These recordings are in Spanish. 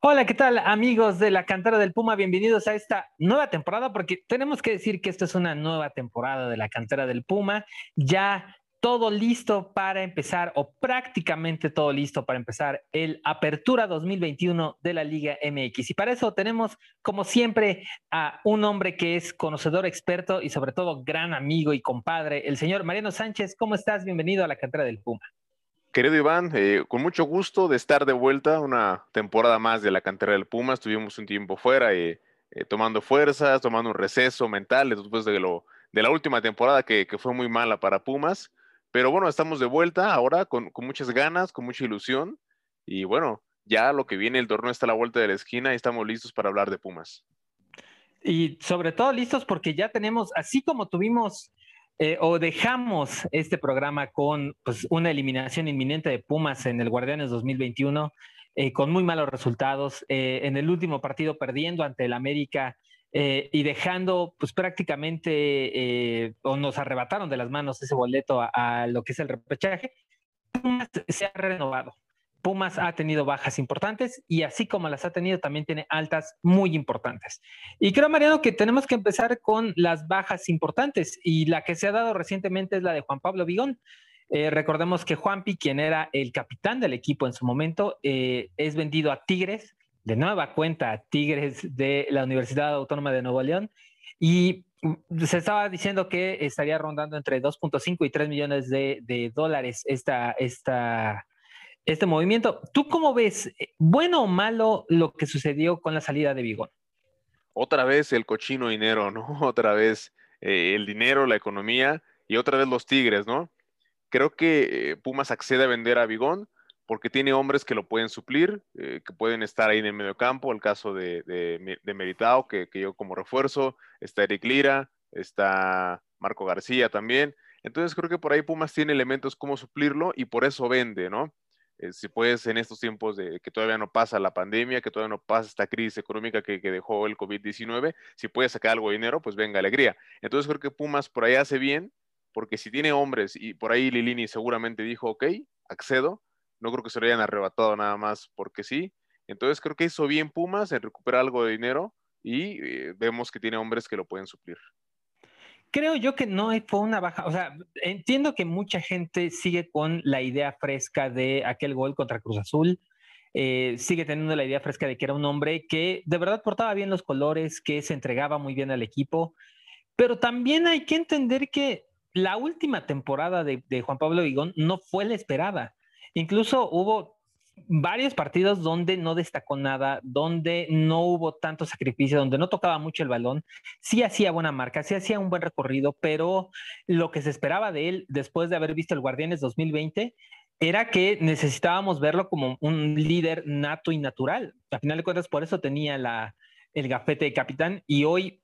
Hola, ¿qué tal amigos de la cantera del Puma? Bienvenidos a esta nueva temporada, porque tenemos que decir que esta es una nueva temporada de la cantera del Puma. Ya todo listo para empezar, o prácticamente todo listo para empezar el Apertura 2021 de la Liga MX. Y para eso tenemos, como siempre, a un hombre que es conocedor, experto y sobre todo gran amigo y compadre, el señor Mariano Sánchez. ¿Cómo estás? Bienvenido a la cantera del Puma. Querido Iván, eh, con mucho gusto de estar de vuelta una temporada más de la cantera del Puma. Estuvimos un tiempo fuera y eh, eh, tomando fuerzas, tomando un receso mental después de, lo, de la última temporada que, fue muy mala para Pumas. Pero bueno, estamos de vuelta ahora con, muchas ganas, con mucha ilusión. Y bueno, ya lo que viene, el torneo está a la vuelta de la esquina y estamos listos para hablar de Pumas. Y sobre todo listos porque ya tenemos, así como tuvimos eh, o dejamos este programa con pues, una eliminación inminente de Pumas en el Guardianes 2021, eh, con muy malos resultados, eh, en el último partido perdiendo ante el América y dejando pues prácticamente, o nos arrebataron de las manos ese boleto a, a lo que es el repechaje, Pumas se ha renovado. Pumas ha tenido bajas importantes y así como las ha tenido, también tiene altas muy importantes. Y creo, Mariano, que tenemos que empezar con las bajas importantes y la que se ha dado recientemente es la de Juan Pablo Vigón. Eh, recordemos que Juanpi, quien era el capitán del equipo en su momento, eh, es vendido a Tigres, de nueva cuenta a Tigres de la Universidad Autónoma de Nuevo León. Y se estaba diciendo que estaría rondando entre 2.5 y 3 millones de, de dólares esta, esta, este movimiento. ¿Tú cómo ves, eh, bueno o malo, lo que sucedió con la salida de Vigón? Otra vez el cochino dinero, ¿no? Otra vez eh, el dinero, la economía y otra vez los Tigres, ¿no? Creo que eh, Pumas accede a vender a Vigón porque tiene hombres que lo pueden suplir, que pueden estar ahí en el medio campo, el caso de, de, Meritao, que, que yo como refuerzo, está Eric Lira, está Marco García también. Entonces creo que por ahí Pumas tiene elementos como suplirlo y por eso vende, ¿no? Eh, si puedes en estos tiempos de que todavía no pasa la pandemia, que todavía no pasa esta crisis económica que, dejó el COVID-19, si puedes sacar algo de dinero, pues venga alegría. Entonces creo que Pumas por ahí hace bien, porque si tiene hombres y por ahí Lilini seguramente dijo, ok, accedo, no creo que se lo hayan arrebatado nada más porque sí. Entonces creo que hizo bien Pumas en recuperar algo de dinero y eh, vemos que tiene hombres que lo pueden suplir creo yo que no fue una baja, o sea, entiendo que mucha gente sigue con la idea fresca de aquel gol contra Cruz Azul, eh, sigue teniendo la idea fresca de que era un hombre que de verdad portaba bien los colores, que se entregaba muy bien al equipo, pero también hay que entender que la última temporada de, Juan Pablo Vigón no fue la esperada. Incluso hubo varios partidos donde no destacó nada, donde no hubo tanto sacrificio, donde no tocaba mucho el balón, sí hacía buena marca, sí hacía un buen recorrido, pero lo que se esperaba de él después de haber visto el Guardianes 2020 era que necesitábamos verlo como un líder nato y natural. A final de cuentas, por eso tenía la, el gafete de capitán y hoy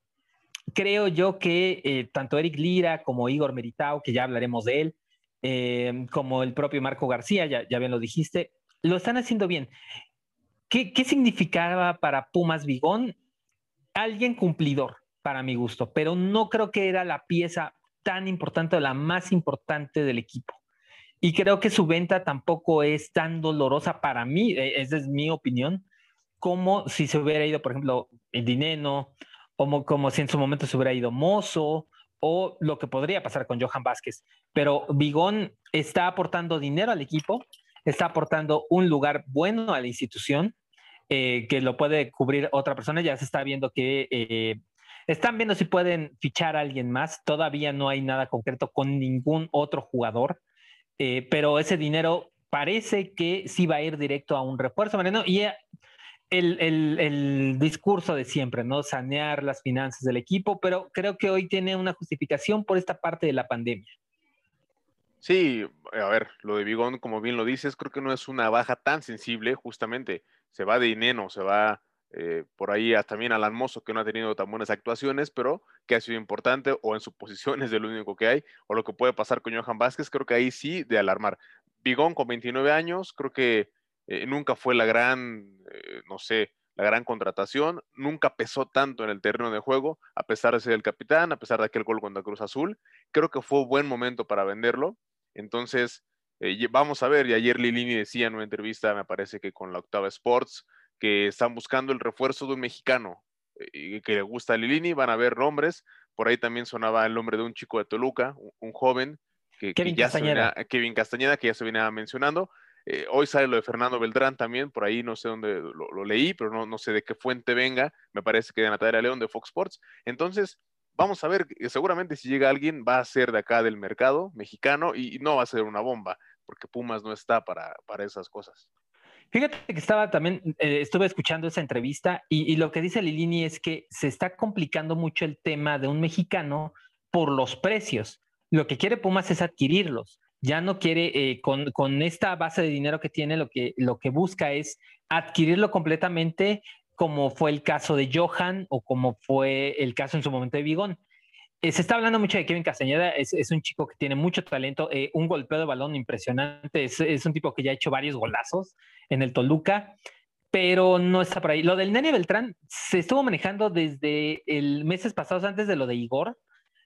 creo yo que eh, tanto Eric Lira como Igor Meritao, que ya hablaremos de él, eh, como el propio Marco García, ya, ya bien lo dijiste, lo están haciendo bien. ¿Qué, significaba para Pumas Vigón? Alguien cumplidor, para mi gusto, pero no creo que era la pieza tan importante o la más importante del equipo. Y creo que su venta tampoco es tan dolorosa para mí, e, esa es mi opinión, como si se hubiera ido, por ejemplo, el Dineno, como, como si en su momento se hubiera ido Mozo, o lo que podría pasar con Johan Vázquez. Pero Vigón está aportando dinero al equipo, está aportando un lugar bueno a la institución, eh, que lo puede cubrir otra persona. Ya se está viendo que eh, están viendo si pueden fichar a alguien más. Todavía no hay nada concreto con ningún otro jugador, eh, pero ese dinero parece que sí va a ir directo a un refuerzo, Mariano. Y el, el, el, discurso de siempre, ¿no? Sanear las finanzas del equipo, pero creo que hoy tiene una justificación por esta parte de la pandemia. Sí, a ver, lo de Bigón, como bien lo dices, creo que no es una baja tan sensible, justamente se va de Ineno, se va eh, por ahí también al que no ha tenido tan buenas actuaciones, pero que ha sido importante, o en su posición es de lo único que hay, o lo que puede pasar con Johan Vázquez, creo que ahí sí de alarmar. Bigón con 29 años, creo que eh, nunca fue la gran, eh, no sé, la gran contratación, nunca pesó tanto en el terreno de juego, a pesar de ser el capitán, a pesar de aquel gol contra Cruz Azul, creo que fue buen momento para venderlo entonces, eh, vamos a ver, y ayer Lilini decía en una entrevista, me parece que con la Octava Sports, que están buscando el refuerzo de un mexicano eh, que le gusta a Lilini, van a ver nombres. Por ahí también sonaba el nombre de un chico de Toluca, un, joven que, Kevin ya Castañeda. Se venía, Kevin Castañeda, que ya se venía mencionando. Eh, hoy sale lo de Fernando Beltrán también, por ahí no sé dónde lo, lo leí, pero no, no, sé de qué fuente venga, me parece que de Natalia León de Fox Sports. Entonces, vamos a ver, seguramente si llega alguien va a ser de acá del mercado mexicano y, no va a ser una bomba, porque Pumas no está para, para esas cosas. Fíjate que estaba también, eh, estuve escuchando esa entrevista y, y, lo que dice Lilini es que se está complicando mucho el tema de un mexicano por los precios. Lo que quiere Pumas es adquirirlos ya no quiere, eh, con, con, esta base de dinero que tiene, lo que, lo que busca es adquirirlo completamente, como fue el caso de Johan o como fue el caso en su momento de Vigón. Eh, se está hablando mucho de Kevin Castañeda, es, es un chico que tiene mucho talento, eh, un golpeo de balón impresionante, es, es, un tipo que ya ha hecho varios golazos en el Toluca, pero no está por ahí. Lo del Nene Beltrán se estuvo manejando desde el meses pasados, antes de lo de Igor,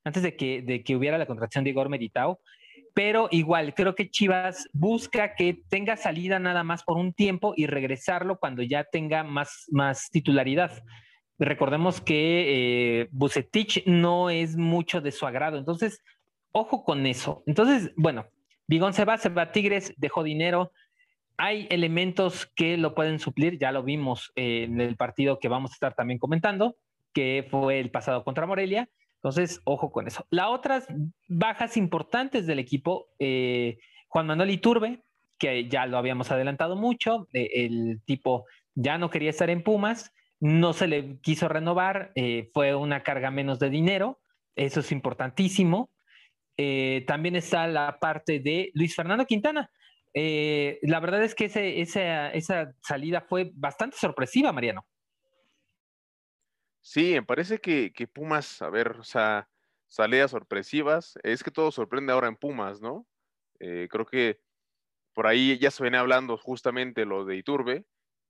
antes de que, de que hubiera la contracción de Igor Meditao, pero igual creo que Chivas busca que tenga salida nada más por un tiempo y regresarlo cuando ya tenga más, más titularidad. Recordemos que eh, Bucetich no es mucho de su agrado, entonces ojo con eso. Entonces, bueno, Bigón se va, se va Tigres, dejó dinero. Hay elementos que lo pueden suplir, ya lo vimos eh, en el partido que vamos a estar también comentando, que fue el pasado contra Morelia. Entonces, ojo con eso. Las otras bajas importantes del equipo, eh, Juan Manuel Iturbe, que ya lo habíamos adelantado mucho, eh, el tipo ya no quería estar en Pumas, no se le quiso renovar, eh, fue una carga menos de dinero, eso es importantísimo. También está la parte de Luis Fernando Quintana. la verdad es que ese, esa, esa salida fue bastante sorpresiva, Mariano. Sí, me parece que, que, Pumas, a ver, o sea, salidas sorpresivas. Es que todo sorprende ahora en Pumas, ¿no? Eh, creo que por ahí ya se viene hablando justamente lo de Iturbe,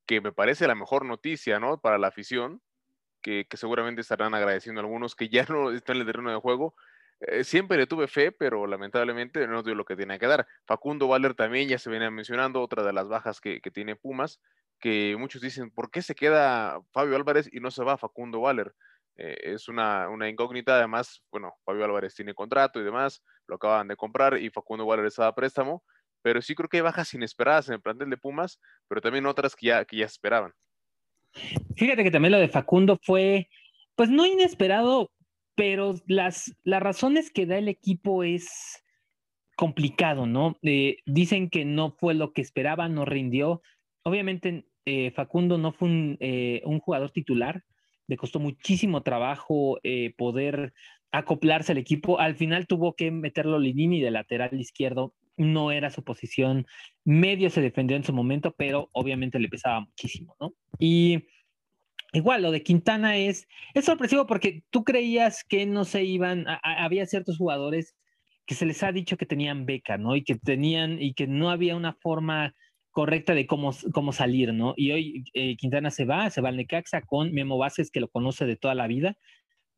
que me parece la mejor noticia, ¿no? Para la afición, que, seguramente estarán agradeciendo a algunos que ya no están en el terreno de juego. Eh, siempre le tuve fe, pero lamentablemente no dio lo que tenía que dar. Facundo Valer también ya se venía mencionando, otra de las bajas que, que tiene Pumas que muchos dicen, ¿por qué se queda Fabio Álvarez y no se va Facundo Waller? Eh, es una, una, incógnita, además, bueno, Fabio Álvarez tiene contrato y demás, lo acaban de comprar y Facundo Waller estaba a préstamo, pero sí creo que hay bajas inesperadas en el plantel de Pumas, pero también otras que ya, que ya esperaban. Fíjate que también lo de Facundo fue, pues no inesperado, pero las, las razones que da el equipo es complicado, ¿no? Eh, dicen que no fue lo que esperaban, no rindió. Obviamente eh, Facundo no fue un, eh, un, jugador titular, le costó muchísimo trabajo eh, poder acoplarse al equipo. Al final tuvo que meterlo Linini de lateral izquierdo, no era su posición. Medio se defendió en su momento, pero obviamente le pesaba muchísimo, ¿no? Y igual, lo de Quintana es, es sorpresivo porque tú creías que no se iban, había ciertos jugadores que se les ha dicho que tenían beca, ¿no? Y que tenían, y que no había una forma correcta de cómo, cómo salir, ¿no? Y hoy eh, Quintana se va, se va al Necaxa con Memo Vázquez, que lo conoce de toda la vida.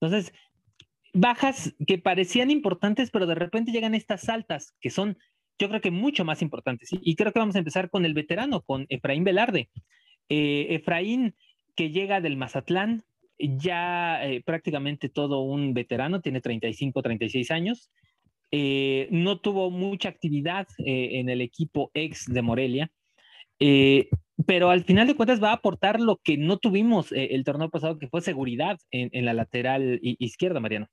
Entonces, bajas que parecían importantes, pero de repente llegan estas altas, que son, yo creo que mucho más importantes. Y creo que vamos a empezar con el veterano, con Efraín Velarde. Eh, Efraín, que llega del Mazatlán, ya eh, prácticamente todo un veterano, tiene 35, 36 años. No tuvo mucha actividad en el equipo ex de Morelia, eh, pero al final de cuentas va a aportar lo que no tuvimos eh, el torneo pasado, que fue seguridad en, en la lateral izquierda, Mariano.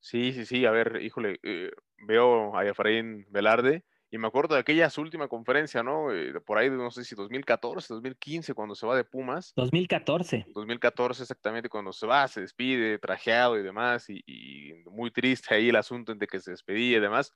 Sí, sí, sí, a ver, híjole, eh, veo a Efraín Velarde y me acuerdo de aquella su última conferencia, ¿no? Eh, por ahí, no sé si 2014, 2015, cuando se va de Pumas. 2014. 2014, exactamente, cuando se va, se despide, trajeado y demás, y, y muy triste ahí el asunto de que se despedía y demás.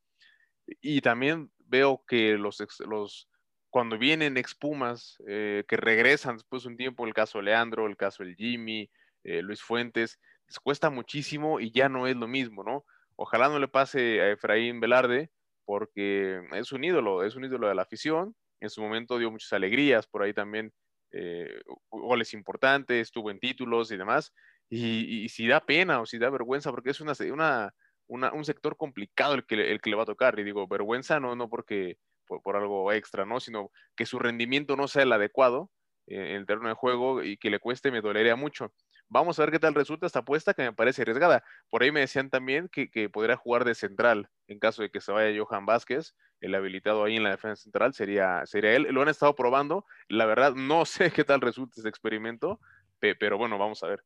Y también veo que los, los cuando vienen ex Pumas, eh, que regresan después de un tiempo, el caso Leandro, el caso del Jimmy, eh, Luis Fuentes, les cuesta muchísimo y ya no es lo mismo, ¿no? Ojalá no le pase a Efraín Velarde, porque es un ídolo, es un ídolo de la afición, en su momento dio muchas alegrías, por ahí también eh, goles importantes, estuvo en títulos y demás, y, y, si da pena o si da vergüenza, porque es una, un sector complicado el que, el que le va a tocar, y digo, vergüenza no, no porque por, algo extra, ¿no? Sino que su rendimiento no sea el adecuado en el terreno de juego y que le cueste me dolería mucho. Vamos a ver qué tal resulta esta apuesta que me parece arriesgada. Por ahí me decían también que, podría jugar de central en caso de que se vaya Johan Vázquez, el habilitado ahí en la defensa central sería, sería él. Lo han estado probando. La verdad, no sé qué tal resulta este experimento, pero bueno, vamos a ver.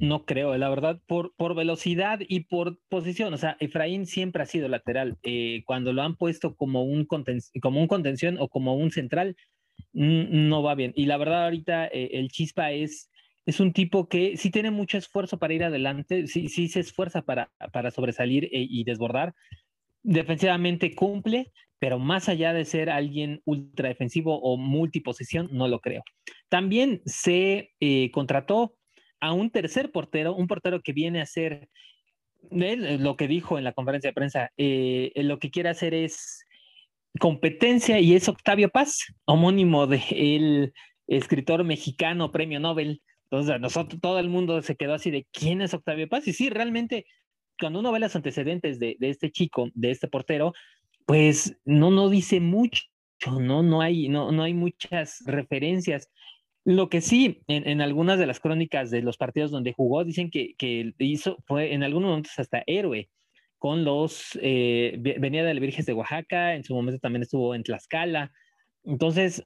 No creo, la verdad, por, por velocidad y por posición. O sea, Efraín siempre ha sido lateral. Eh, cuando lo han puesto como un, como un contención o como un central, no va bien. Y la verdad, ahorita eh, el Chispa es, es un tipo que sí tiene mucho esfuerzo para ir adelante, sí, sí se esfuerza para, para sobresalir eh, y desbordar. Defensivamente cumple, pero más allá de ser alguien ultra defensivo o multiposición, no lo creo. También se contrató a un tercer portero, un portero que viene a ser, lo que dijo en la conferencia de prensa, eh, lo que quiere hacer es competencia y es Octavio Paz, homónimo del escritor mexicano, premio Nobel. Entonces, nosotros, todo el mundo se quedó así de quién es Octavio Paz. Y sí, realmente, cuando uno ve los antecedentes de, este chico, de este portero, pues no, no dice mucho, no, no hay, no, no hay muchas referencias. Lo que sí, en, algunas de las crónicas de los partidos donde jugó, dicen que, que hizo, fue en algunos momentos hasta héroe con los, eh, venía del Virgen de Oaxaca, en su momento también estuvo en Tlaxcala. Entonces,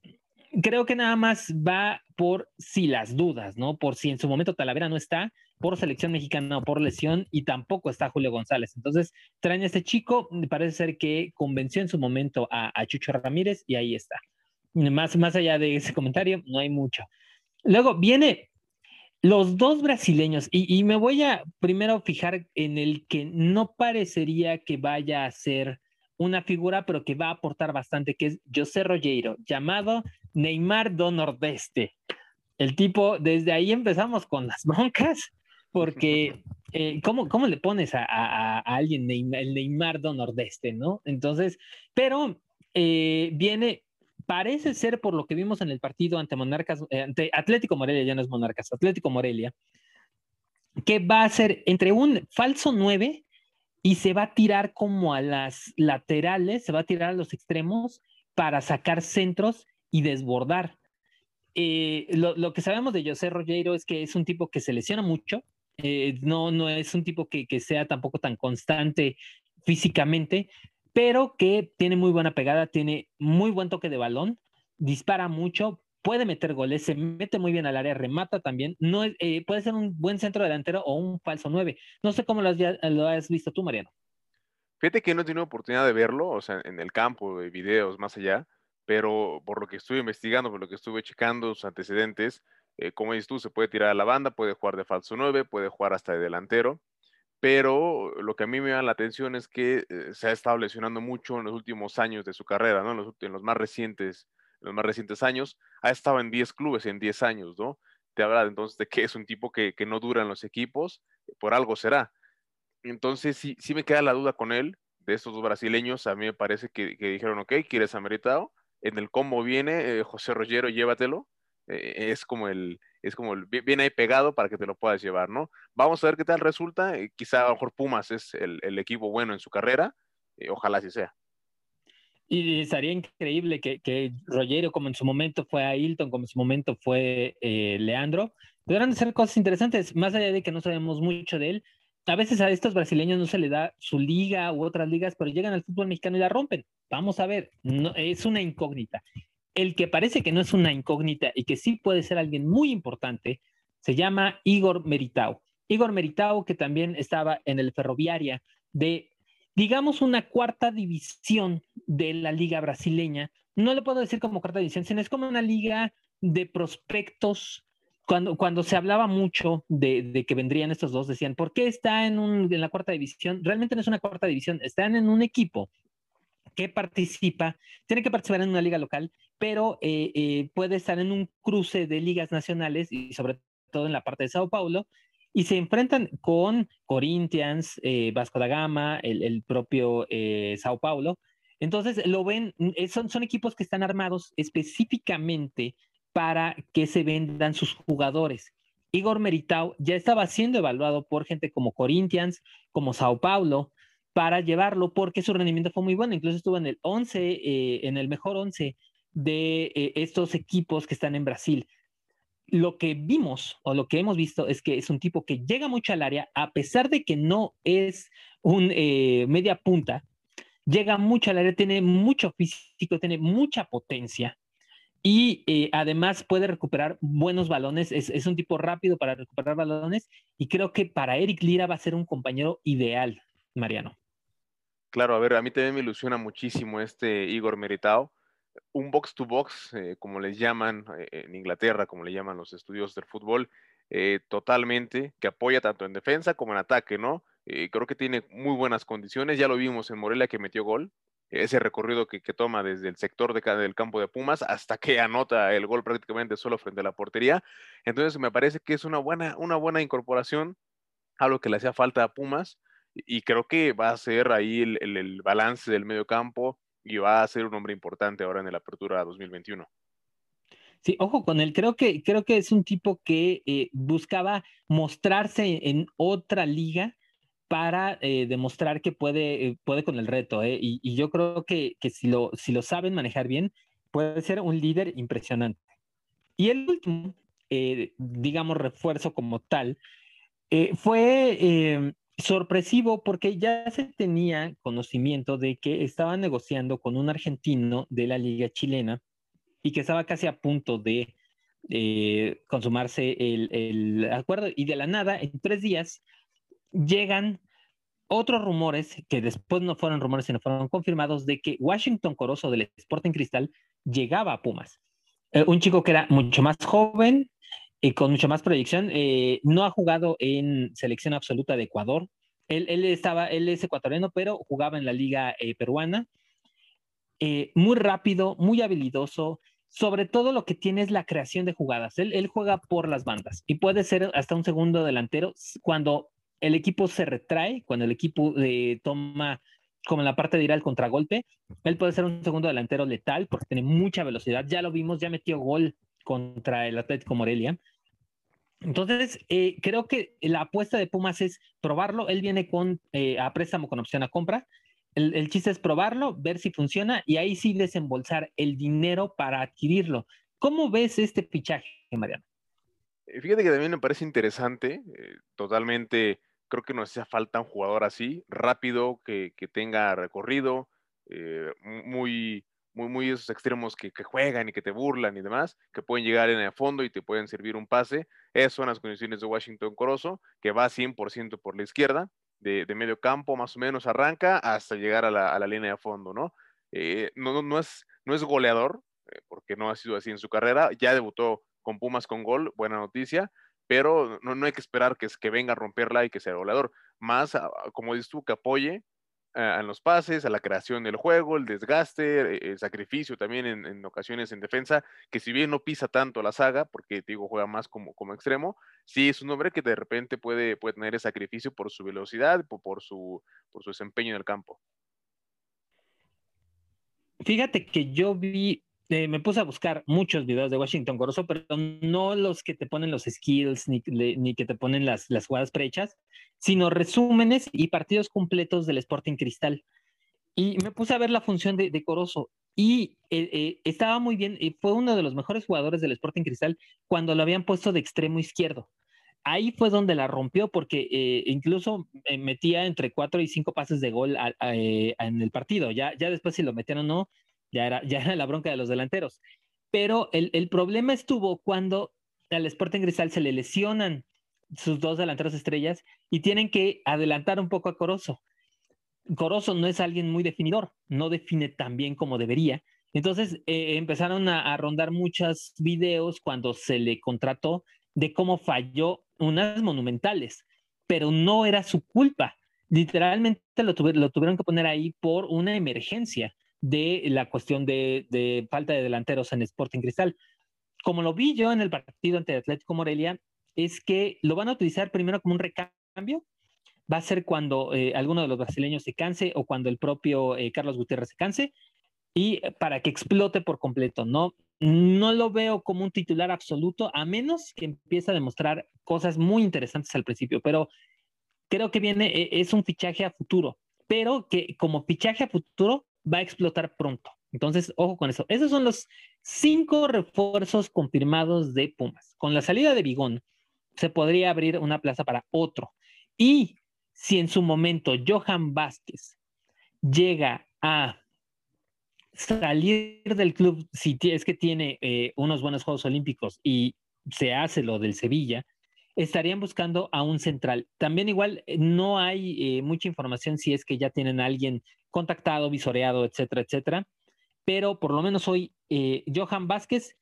creo que nada más va por si las dudas, ¿no? Por si en su momento Talavera no está, por selección mexicana o por lesión, y tampoco está Julio González. Entonces, traen a este chico, parece ser que convenció en su momento a, a Chucho Ramírez y ahí está. Más, más allá de ese comentario, no hay mucho. Luego viene los dos brasileños, y, me voy a primero fijar en el que no parecería que vaya a ser una figura, pero que va a aportar bastante, que es José Rogueiro, llamado Neymar do Nordeste. El tipo, desde ahí empezamos con las broncas, porque eh, ¿cómo, ¿cómo, le pones a, a, alguien el Neymar do Nordeste, no? Entonces, pero eh, viene parece ser por lo que vimos en el partido ante Monarcas, eh, ante Atlético Morelia, ya no es Monarcas, Atlético Morelia, que va a ser entre un falso 9 y se va a tirar como a las laterales, se va a tirar a los extremos para sacar centros y desbordar. Eh, lo, que sabemos de José Rogueiro es que es un tipo que se lesiona mucho, eh, no, no es un tipo que, que sea tampoco tan constante físicamente, pero que tiene muy buena pegada, tiene muy buen toque de balón, dispara mucho, puede meter goles, se mete muy bien al área, remata también, no eh, puede ser un buen centro delantero o un falso 9. No sé cómo lo has, visto tú, Mariano. Fíjate que no he tenido oportunidad de verlo, o sea, en el campo, de videos, más allá, pero por lo que estuve investigando, por lo que estuve checando sus antecedentes, eh, como dices tú, se puede tirar a la banda, puede jugar de falso 9, puede jugar hasta de delantero pero lo que a mí me llama la atención es que eh, se ha estado lesionando mucho en los últimos años de su carrera, ¿no? En los, en más recientes, los más recientes años, ha estado en 10 clubes en 10 años, ¿no? Te habla entonces de que es un tipo que, que no dura en los equipos, por algo será. Entonces, sí, sí me queda la duda con él, de estos dos brasileños, a mí me parece que, que dijeron, ok, ¿quieres ameritado? En el combo viene, eh, José Rogero, llévatelo. Eh, es como el, es como viene ahí pegado para que te lo puedas llevar, ¿no? Vamos a ver qué tal resulta. Eh, quizá a lo mejor Pumas es el, equipo bueno en su carrera. Eh, ojalá así sea. Y sería increíble que, que como en su momento fue a Hilton, como en su momento fue Leandro, pudieran hacer cosas interesantes, más allá de que no sabemos mucho de él. A veces a estos brasileños no se le da su liga u otras ligas, pero llegan al fútbol mexicano y la rompen. Vamos a ver, es una incógnita. El que parece que no es una incógnita y que sí puede ser alguien muy importante, se llama Igor Meritao. Igor Meritao, que también estaba en el Ferroviaria de, digamos, una cuarta división de la liga brasileña. No le puedo decir como cuarta división, sino es como una liga de prospectos. Cuando, cuando se hablaba mucho de, que vendrían estos dos, decían, ¿por qué está en, en la cuarta división? Realmente no es una cuarta división, están en un equipo que participa, tiene que participar en una liga local, pero eh, eh, puede estar en un cruce de ligas nacionales y sobre todo en la parte de Sao Paulo, y se enfrentan con Corinthians, eh, Vasco da Gama, el, propio Sao Paulo. Entonces, lo ven, son, son equipos que están armados específicamente para que se vendan sus jugadores. Igor Meritao ya estaba siendo evaluado por gente como Corinthians, como Sao Paulo, para llevarlo porque su rendimiento fue muy bueno. Incluso estuvo en el 11, eh, en el mejor 11 de eh, estos equipos que están en Brasil. lo que vimos o lo que hemos visto es que es un tipo que llega mucho al área, a pesar de que no es un eh, media punta, llega mucho al área, tiene mucho físico, tiene mucha potencia y eh, además puede recuperar buenos balones, es, es, un tipo rápido para recuperar balones y creo que para Eric Lira va a ser un compañero ideal, Mariano. Claro, a ver, a mí también me ilusiona muchísimo este Igor Meritao un box to box, eh, como les llaman eh, en Inglaterra, como le llaman los estudios del fútbol, eh, totalmente, que apoya tanto en defensa como en ataque, ¿no? creo que tiene muy buenas condiciones, ya lo vimos en Morelia que metió gol, ese recorrido que, toma desde el sector de, del campo de Pumas hasta que anota el gol prácticamente solo frente a la portería. Entonces me parece que es una buena, una buena incorporación a lo que le hacía falta a Pumas y creo que va a ser ahí el, el balance del medio campo, y va a ser un hombre importante ahora en la apertura 2021. Sí, ojo con él. Creo que, creo que es un tipo que eh, buscaba mostrarse en otra liga para eh, demostrar que puede, eh, puede con el reto. Y, y, yo creo que, que, si, lo, si lo saben manejar bien, puede ser un líder impresionante. Y el último, digamos, refuerzo como tal, fue sorpresivo porque ya se tenía conocimiento de que estaban negociando con un argentino de la liga chilena y que estaba casi a punto de eh, consumarse el, acuerdo y de la nada, en tres días, llegan otros rumores que después no fueron rumores, sino fueron confirmados de que Washington Corozo del Sporting Cristal llegaba a Pumas. Eh, un chico que era mucho más joven, y con mucha más proyección. Eh, no ha jugado en selección absoluta de Ecuador. Él, él, estaba, él es ecuatoriano, pero jugaba en la liga eh, peruana. Eh, muy rápido, muy habilidoso. Sobre todo lo que tiene es la creación de jugadas. Él, él juega por las bandas y puede ser hasta un segundo delantero cuando el equipo se retrae, cuando el equipo toma como en la parte de ir al contragolpe, él puede ser un segundo delantero letal porque tiene mucha velocidad. Ya lo vimos, ya metió gol contra el Atlético Morelia. Entonces, eh, creo que la apuesta de Pumas es probarlo. Él viene con eh, a préstamo con opción a compra. El, chiste es probarlo, ver si funciona y ahí sí desembolsar el dinero para adquirirlo. ¿Cómo ves este fichaje, Mariano? Eh, fíjate que también me parece interesante, totalmente, creo que nos hacía falta un jugador así, rápido, que, que tenga recorrido, muy, muy, muy esos extremos que, juegan y que te burlan y demás, que pueden llegar en el fondo y te pueden servir un pase. Esas son las condiciones de Washington Corozo, que va 100% por la izquierda, de, medio campo más o menos arranca hasta llegar a la, línea de fondo, ¿no? Eh, no, no, es, no es goleador, eh, porque no ha sido así en su carrera, ya debutó con Pumas con gol, buena noticia, pero no, no hay que esperar que, que venga a romperla y que sea goleador. Más, ah, como dices tú, que apoye a, los pases, a la creación del juego, el desgaste, e, el sacrificio también en, ocasiones en defensa, que si bien no pisa tanto la saga, porque digo, juega más como, como extremo, sí es un hombre que de repente puede, puede tener ese sacrificio por su velocidad, por, su, por su desempeño en el campo. Fíjate que yo vi eh, me puse a buscar muchos videos de Washington Corozo, pero no los que te ponen los skills ni, ni que te ponen las, las jugadas prehechas, sino resúmenes y partidos completos del Sporting Cristal. Y me puse a ver la función de, de Corozo y eh, eh, estaba muy bien, y fue uno de los mejores jugadores del Sporting Cristal cuando lo habían puesto de extremo izquierdo. Ahí fue donde la rompió porque incluso metía entre cuatro y cinco pases de gol en el partido. Ya, ya después si lo metieron o no, ya era, ya era la bronca de los delanteros. Pero el, el problema estuvo cuando al Sporting Cristal se le lesionan sus dos delanteros estrellas y tienen que adelantar un poco a Corozo. Corozo no es alguien muy definidor, no define tan bien como debería. Entonces eh, empezaron a, a, rondar muchos videos cuando se le contrató de cómo falló unas monumentales, pero no era su culpa. Literalmente lo, lo tuvieron que poner ahí por una emergencia de la cuestión de, falta de delanteros en Sporting Cristal. Como lo vi yo en el partido ante Atlético Morelia, es que lo van a utilizar primero como un recambio. Va a ser cuando eh, alguno de los brasileños se canse o cuando el propio eh, Carlos Gutiérrez se canse y para que explote por completo. No, no lo veo como un titular absoluto, a menos que empiece a demostrar cosas muy interesantes al principio, pero creo que viene, es un fichaje a futuro, pero que como fichaje a futuro va a explotar pronto, Entonces, ojo con eso. Esos son los cinco refuerzos confirmados de Pumas. Con la salida de Bigón, se podría abrir una plaza para otro. Y si en su momento Johan Vázquez llega a salir del club, si es que tiene eh, unos buenos Juegos Olímpicos y se hace lo del Sevilla, estarían buscando a un central. También igual eh, no hay eh, mucha información si es que ya tienen a alguien contactado, visoreado, etcétera, etcétera. Pero por lo menos hoy Johan Vázquez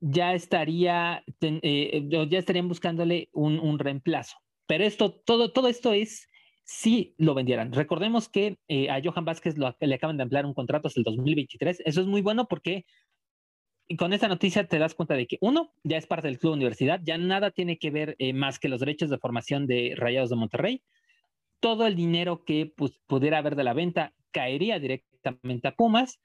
ya estaría, ya estarían buscándole un, un, reemplazo. Pero esto, todo, todo esto es si lo vendieran. Recordemos que eh, a Johan Vázquez le acaban de ampliar un contrato hasta el 2023. Eso es muy bueno porque con esta noticia te das cuenta de que uno, ya es parte del club universidad, ya nada tiene que ver eh, más que los derechos de formación de Rayados de Monterrey. Todo el dinero que pues, pudiera haber de la venta caería directamente a Pumas.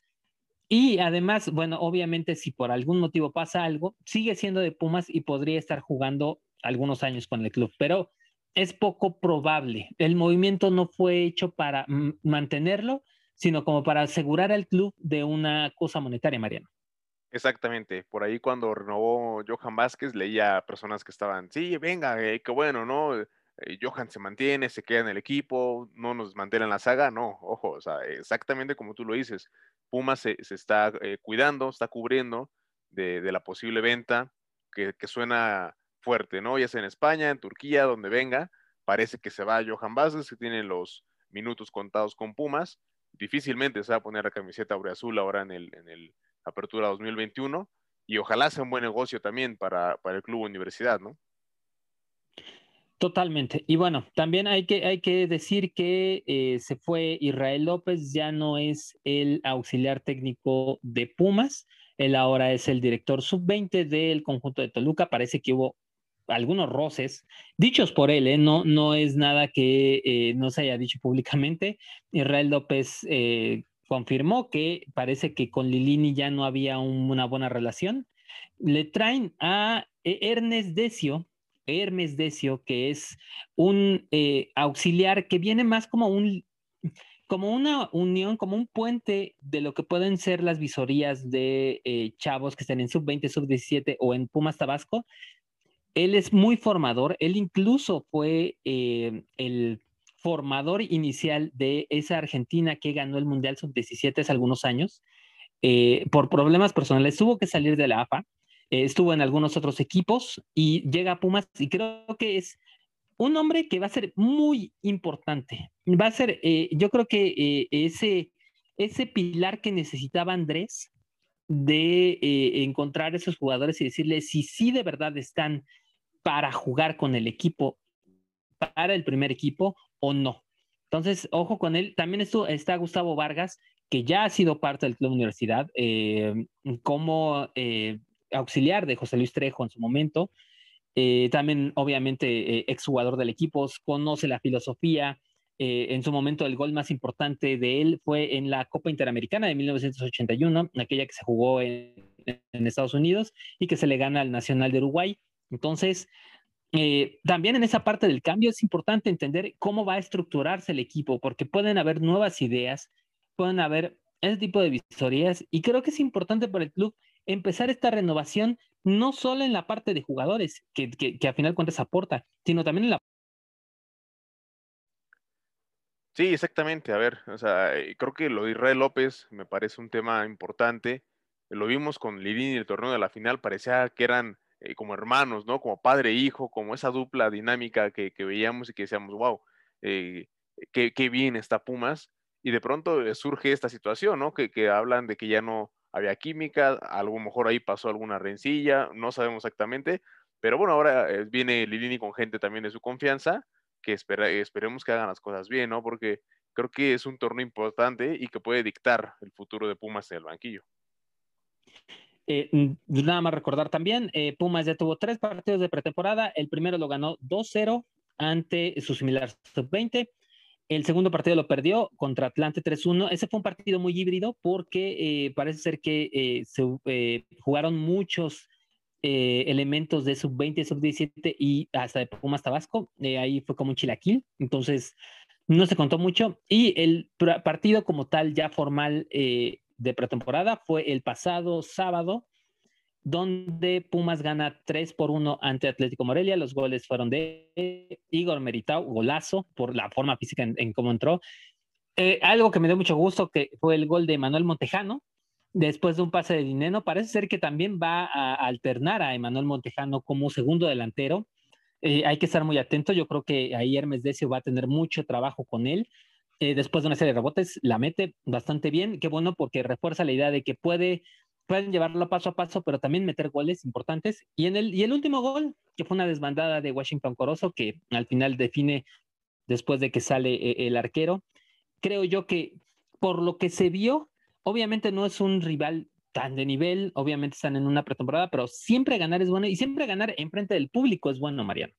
Y además, bueno, obviamente si por algún motivo pasa algo, sigue siendo de Pumas y podría estar jugando algunos años con el club. Pero es poco probable. El movimiento no fue hecho para mantenerlo, sino como para asegurar al club de una cosa monetaria, Mariano. Exactamente. Por ahí cuando renovó Johan Vázquez, leía a personas que estaban, sí, venga, eh, qué bueno, ¿no? Eh, Johan se mantiene, se queda en el equipo, no nos mantiene en la saga. No, ojo, o sea, exactamente como tú lo dices. Puma se, está eh, cuidando, está cubriendo de, la posible venta, que, suena fuerte, ¿no? Ya sea en España, en Turquía, donde venga, parece que se va Johan Vázquez, que tiene los minutos contados con Pumas, difícilmente se va a poner la camiseta azul ahora en el, en el Apertura 2021, y ojalá sea un buen negocio también para, el Club Universidad, ¿no? Totalmente. Y bueno, también hay que, hay que decir que eh, se fue Israel López, ya no es el auxiliar técnico de Pumas, él ahora es el director sub-20 del conjunto de Toluca. Parece que hubo algunos roces, dichos por él, ¿eh? no, no es nada que eh, no se haya dicho públicamente. Israel López confirmó que parece que con Lilini ya no había una buena relación. Le traen a Ernest Decio, Hermes Decio, que es un auxiliar que viene más como un como una unión, como un puente de lo que pueden ser las visorías de chavos que están en sub 20, sub 17 o en Pumas Tabasco, él es muy formador, él incluso fue eh, el formador inicial de esa Argentina que ganó el Mundial Sub-17 hace algunos años. Eh, por problemas personales tuvo que salir de la AFA, eh, estuvo en algunos otros equipos y llega a Pumas y creo que es un hombre que va a ser muy importante. Va a ser, yo creo que ese, ese pilar que necesitaba Andrés de encontrar esos jugadores y decirles si sí de verdad están para jugar con el equipo, para el primer equipo o no. Entonces, ojo con él. También está Gustavo Vargas, que ya ha sido parte del Club Universidad, eh, como eh, auxiliar de José Luis Trejo en su momento. Eh, también, obviamente, exjugador del equipo, conoce la filosofía. en su momento, el gol más importante de él fue en la Copa Interamericana de 1981, aquella que se jugó en Estados Unidos y que se le gana al Nacional de Uruguay. Entonces, eh, también en esa parte del cambio es importante entender cómo va a estructurarse el equipo, porque pueden haber nuevas ideas, pueden haber ese tipo de visorías, y creo que es importante para el club empezar esta renovación no solo en la parte de jugadores, que, que, a final cuentas aporta, sino también en la Sí, exactamente. A ver, o sea, eh, creo que lo de Israel López me parece un tema importante. Lo vimos con Lirini el torneo de la final, parecía que eran eh, como hermanos, ¿no? Como padre e hijo, como esa dupla dinámica que, veíamos y que decíamos, wow, eh, qué, bien está Pumas. Y de pronto surge esta situación, ¿no? Que, hablan de que ya no había química, a lo mejor ahí pasó alguna rencilla, no sabemos exactamente, pero bueno, ahora viene Lilini con gente también de su confianza, que esperemos que hagan las cosas bien, ¿no? Porque creo que es un torneo importante y que puede dictar el futuro de Pumas en el banquillo. Eh, nada más recordar también, eh, Pumas ya tuvo tres partidos de pretemporada. El primero lo ganó 2-0 ante su similar sub-20. El segundo partido lo perdió contra Atlante 3-1. Ese fue un partido muy híbrido porque eh, parece ser que se jugaron muchos elementos de sub-20, sub-17 y hasta de Pumas Tabasco. ahí fue como un chilaquil. Entonces, no se contó mucho. Y el partido como tal, ya formal, de pretemporada fue el pasado sábado, donde Pumas gana 3 por 1 ante Atlético Morelia. Los goles fueron de Igor Meritao, golazo por la forma física en, cómo entró. Eh, algo que me dio mucho gusto que fue el gol de Manuel Montejano, después de un pase de Dineno. Parece ser que también va a alternar a Emanuel Montejano como segundo delantero. Eh, hay que estar muy atento. Yo creo que ahí Hermes Decio va a tener mucho trabajo con él. Eh, después de una serie de rebotes, la mete bastante bien. Qué bueno porque refuerza la idea de que puede, pueden llevarlo paso a paso, pero también meter goles importantes. Y, en el, y el último gol, que fue una desbandada de Washington Corozo, que al final define después de que sale eh, el arquero. Creo yo que por lo que se vio, obviamente no es un rival tan de nivel, obviamente están en una pretemporada, pero siempre ganar es bueno y siempre ganar en frente del público es bueno, Mariano.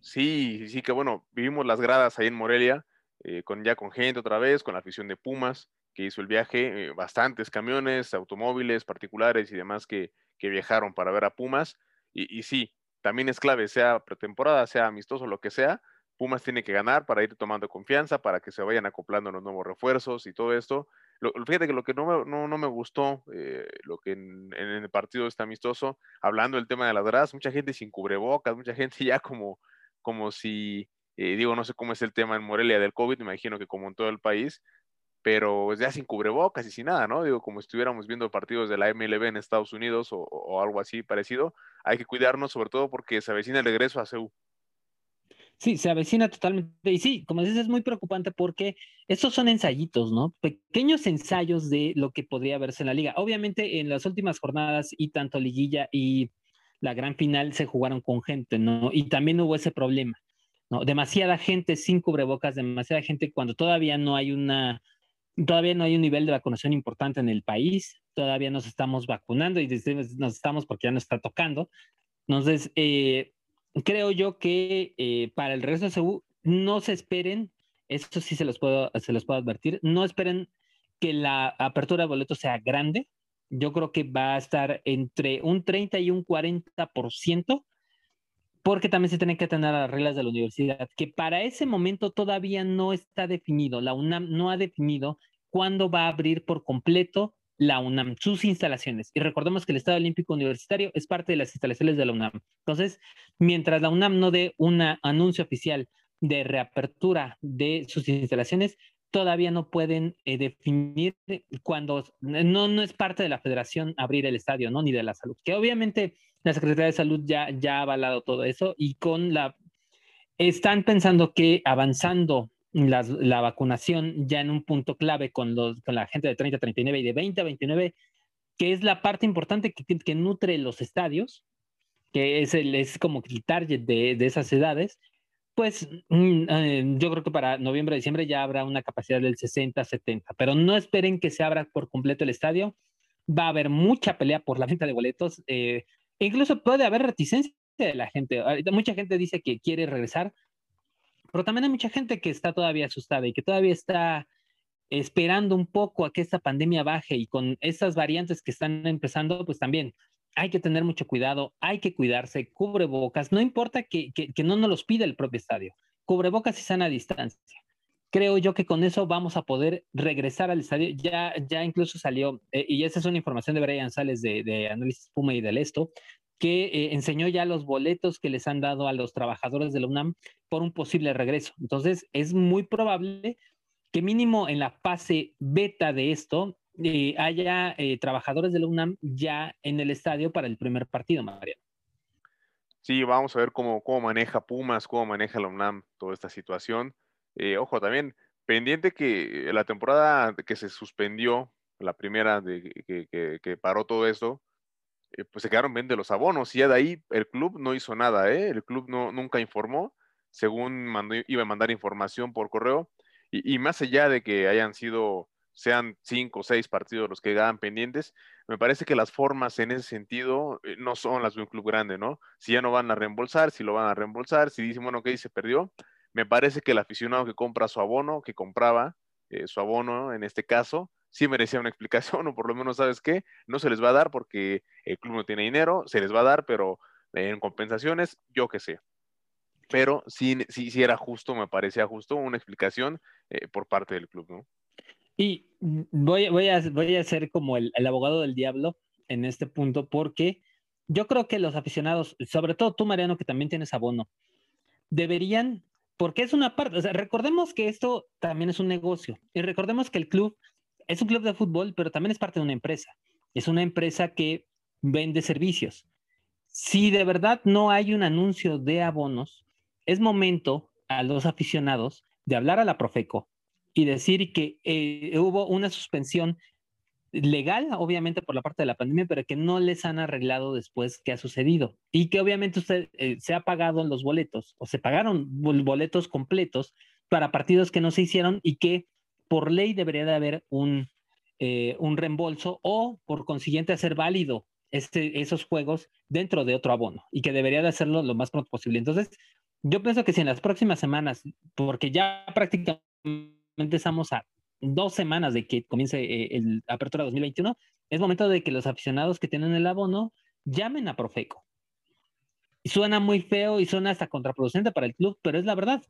Sí, sí, que bueno, vivimos las gradas ahí en Morelia, eh, con, ya con gente otra vez, con la afición de Pumas, que hizo el viaje, eh, bastantes camiones, automóviles particulares y demás que, viajaron para ver a Pumas. Y, y, sí, también es clave, sea pretemporada, sea amistoso, lo que sea, Pumas tiene que ganar para ir tomando confianza, para que se vayan acoplando los nuevos refuerzos y todo esto fíjate que lo que no me, no, no me gustó, eh, lo que en, el partido está amistoso, hablando del tema de las gradas, mucha gente sin cubrebocas, mucha gente ya como, como si, eh, digo, no sé cómo es el tema en Morelia del COVID, me imagino que como en todo el país, pero ya sin cubrebocas y sin nada, ¿no? Digo, como estuviéramos viendo partidos de la MLB en Estados Unidos o, o algo así parecido, hay que cuidarnos sobre todo porque se avecina el regreso a CEU. Sí, se avecina totalmente. Y sí, como dices, es muy preocupante porque estos son ensayitos, ¿no? Pequeños ensayos de lo que podría verse en la liga. Obviamente, en las últimas jornadas y tanto liguilla y la gran final se jugaron con gente, ¿no? Y también hubo ese problema, ¿no? Demasiada gente sin cubrebocas, demasiada gente cuando todavía no hay una, todavía no hay un nivel de vacunación importante en el país, todavía nos estamos vacunando y nos estamos porque ya nos está tocando. Entonces, eh, creo yo que eh, para el resto de CEU no se esperen, esto sí se los, puedo, se los puedo advertir, no esperen que la apertura de boletos sea grande. Yo creo que va a estar entre un 30 y un 40%, porque también se tienen que tener las reglas de la universidad, que para ese momento todavía no está definido. La UNAM no ha definido cuándo va a abrir por completo la UNAM, sus instalaciones. Y recordemos que el Estado Olímpico Universitario es parte de las instalaciones de la UNAM. Entonces, mientras la UNAM no dé un anuncio oficial de reapertura de sus instalaciones, todavía no pueden eh, definir cuando no, no es parte de la federación abrir el estadio, ¿no? Ni de la salud. Que obviamente la Secretaría de Salud ya, ya ha avalado todo eso y con la... Están pensando que avanzando la vacunación ya en un punto clave con, los, con la gente de 30 a 39 y de 20 a 29, que es la parte importante que, que nutre los estadios, que es, el, es como el target de, de esas edades, pues mm, eh, yo creo que para noviembre, diciembre ya habrá una capacidad del 60, 70, pero no esperen que se abra por completo el estadio. Va a haber mucha pelea por la venta de boletos. Eh, incluso puede haber reticencia de la gente. Mucha gente dice que quiere regresar, pero también hay mucha gente que está todavía asustada y que todavía está esperando un poco a que esta pandemia baje y con estas variantes que están empezando, pues también hay que tener mucho cuidado, hay que cuidarse, cubrebocas, no importa que, que, no nos los pida el propio estadio, cubrebocas y sana distancia. Creo yo que con eso vamos a poder regresar al estadio. Ya, ya incluso salió, eh, y esa es una información de Brian Sales de, Análisis Puma y del Esto, que eh, enseñó ya los boletos que les han dado a los trabajadores de la UNAM por un posible regreso. Entonces, es muy probable que mínimo en la fase beta de esto eh, haya trabajadores de la UNAM ya en el estadio para el primer partido, María. Sí, vamos a ver cómo, cómo maneja Pumas, cómo maneja la UNAM toda esta situación. Ojo, también pendiente que la temporada que se suspendió, la primera que, paró todo esto, eh, pues se quedaron bien los abonos y ya de ahí el club no hizo nada, ¿eh? El club no, nunca informó, según iba a mandar información por correo, y, más allá de que hayan sido, sean cinco o seis partidos los que quedaban pendientes, me parece que las formas en ese sentido eh, no son las de un club grande, ¿no? Si ya no van a reembolsar, si lo van a reembolsar, si dicen, bueno, ok, se perdió, me parece que el aficionado que compra su abono, que compraba eh, su abono en este caso, sí merecía una explicación, o por lo menos, ¿sabes qué? No se les va a dar porque el club no tiene dinero, se les va a dar, pero en compensaciones, yo qué sé. Pero sí, sí, sí era justo, me parecía justo una explicación eh, por parte del club, ¿no? Y voy, voy, a, voy a ser como el, el abogado del diablo en este punto porque yo creo que los aficionados, sobre todo tú, Mariano, que también tienes abono, deberían, porque es una parte, o sea, recordemos que esto también es un negocio y recordemos que el club es un club de fútbol, pero también es parte de una empresa. Es una empresa que vende servicios. Si de verdad no hay un anuncio de abonos, es momento a los aficionados de hablar a la Profeco y decir que eh, hubo una suspensión legal, obviamente por la parte de la pandemia, pero que no les han arreglado después qué ha sucedido. Y que obviamente usted eh, se ha pagado los boletos o se pagaron boletos completos para partidos que no se hicieron y que por ley debería de haber un, eh, un reembolso o por consiguiente hacer válido este, esos juegos dentro de otro abono y que debería de hacerlo lo más pronto posible. Entonces, yo pienso que si en las próximas semanas, porque ya prácticamente estamos a dos semanas de que comience eh, el Apertura 2021, es momento de que los aficionados que tienen el abono llamen a Profeco. suena muy feo y suena hasta contraproducente para el club, pero es la verdad.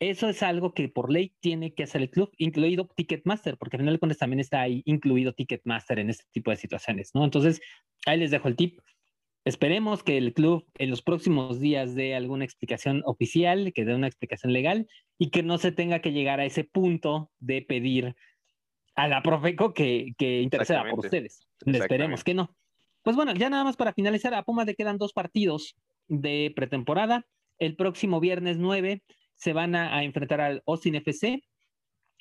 Eso es algo que por ley tiene que hacer el club, incluido Ticketmaster, porque al final de cuentas también está ahí incluido Ticketmaster en este tipo de situaciones, ¿no? Entonces, ahí les dejo el tip. Esperemos que el club en los próximos días dé alguna explicación oficial, que dé una explicación legal y que no se tenga que llegar a ese punto de pedir a la Profeco que, que interceda por ustedes. Esperemos que no. Pues bueno, ya nada más para finalizar, a Pumas le quedan dos partidos de pretemporada. El próximo viernes 9 se van a, enfrentar al Austin FC.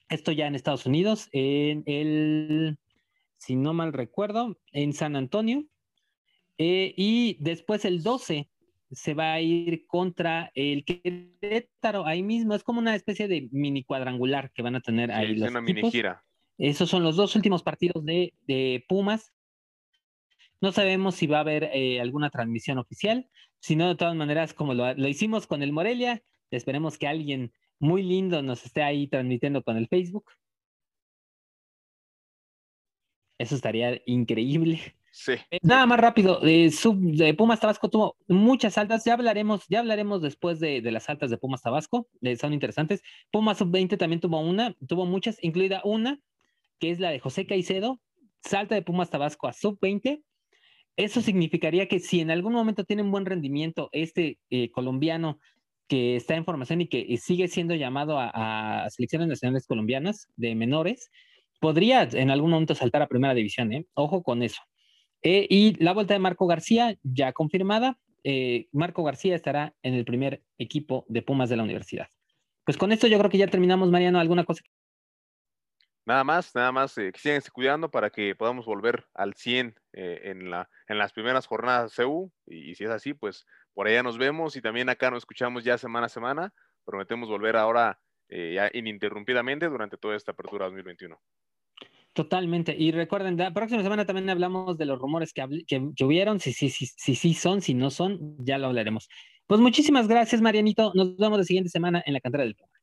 Esto ya en Estados Unidos, en el, si no mal recuerdo, en San Antonio. Eh, y después el 12 se va a ir contra el Querétaro, ahí mismo, es como una especie de mini cuadrangular que van a tener ahí. Es una mini gira. Esos son los dos últimos partidos de, Pumas. No sabemos si va a haber eh, alguna transmisión oficial, si no, de todas maneras, como lo, lo hicimos con el Morelia, esperemos que alguien muy lindo nos esté ahí transmitiendo con el Facebook. Eso estaría increíble. Sí. Eh, nada más rápido, de, Pumas Tabasco tuvo muchas altas, ya hablaremos, ya hablaremos después de, las altas de Pumas Tabasco, eh, son interesantes. Pumas Sub-20 también tuvo una, tuvo muchas, incluida una, que es la de José Caicedo, salta de Pumas Tabasco a Sub-20. Eso significaría que si en algún momento tiene un buen rendimiento este eh, colombiano que está en formación y que sigue siendo llamado a, a selecciones nacionales colombianas de menores, podría en algún momento saltar a primera división, ¿eh? Ojo con eso. Eh, y la vuelta de Marco García, ya confirmada. Eh, Marco García estará en el primer equipo de Pumas de la universidad. Pues con esto yo creo que ya terminamos, Mariano. ¿Alguna cosa? Nada más, nada más, eh, que sigan cuidando para que podamos volver al 100 en, la, en las primeras jornadas de. Y, y, si es así, pues por allá nos vemos y también acá nos escuchamos ya semana a semana. Prometemos volver ahora ininterrumpidamente durante toda esta apertura 2021. Totalmente. Y recuerden, la próxima semana también hablamos de los rumores que, que, hubieron, si sí si, si, si, son, si no son, ya lo hablaremos. Pues muchísimas gracias, Marianito. Nos vemos la siguiente semana en la cantera del Puma.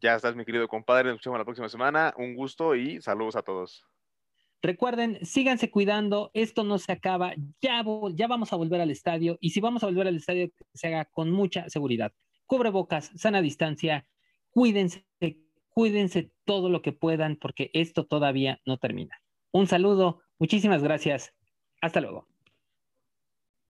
Ya estás, mi querido compadre. Nos vemos la próxima semana. Un gusto y saludos a todos. Recuerden, síganse cuidando, esto no se acaba, ya, ya vamos a volver al estadio y si vamos a volver al estadio, se haga con mucha seguridad. Cubrebocas, sana distancia, cuídense, cuídense todo lo que puedan porque esto todavía no termina. Un saludo, muchísimas gracias. Hasta luego.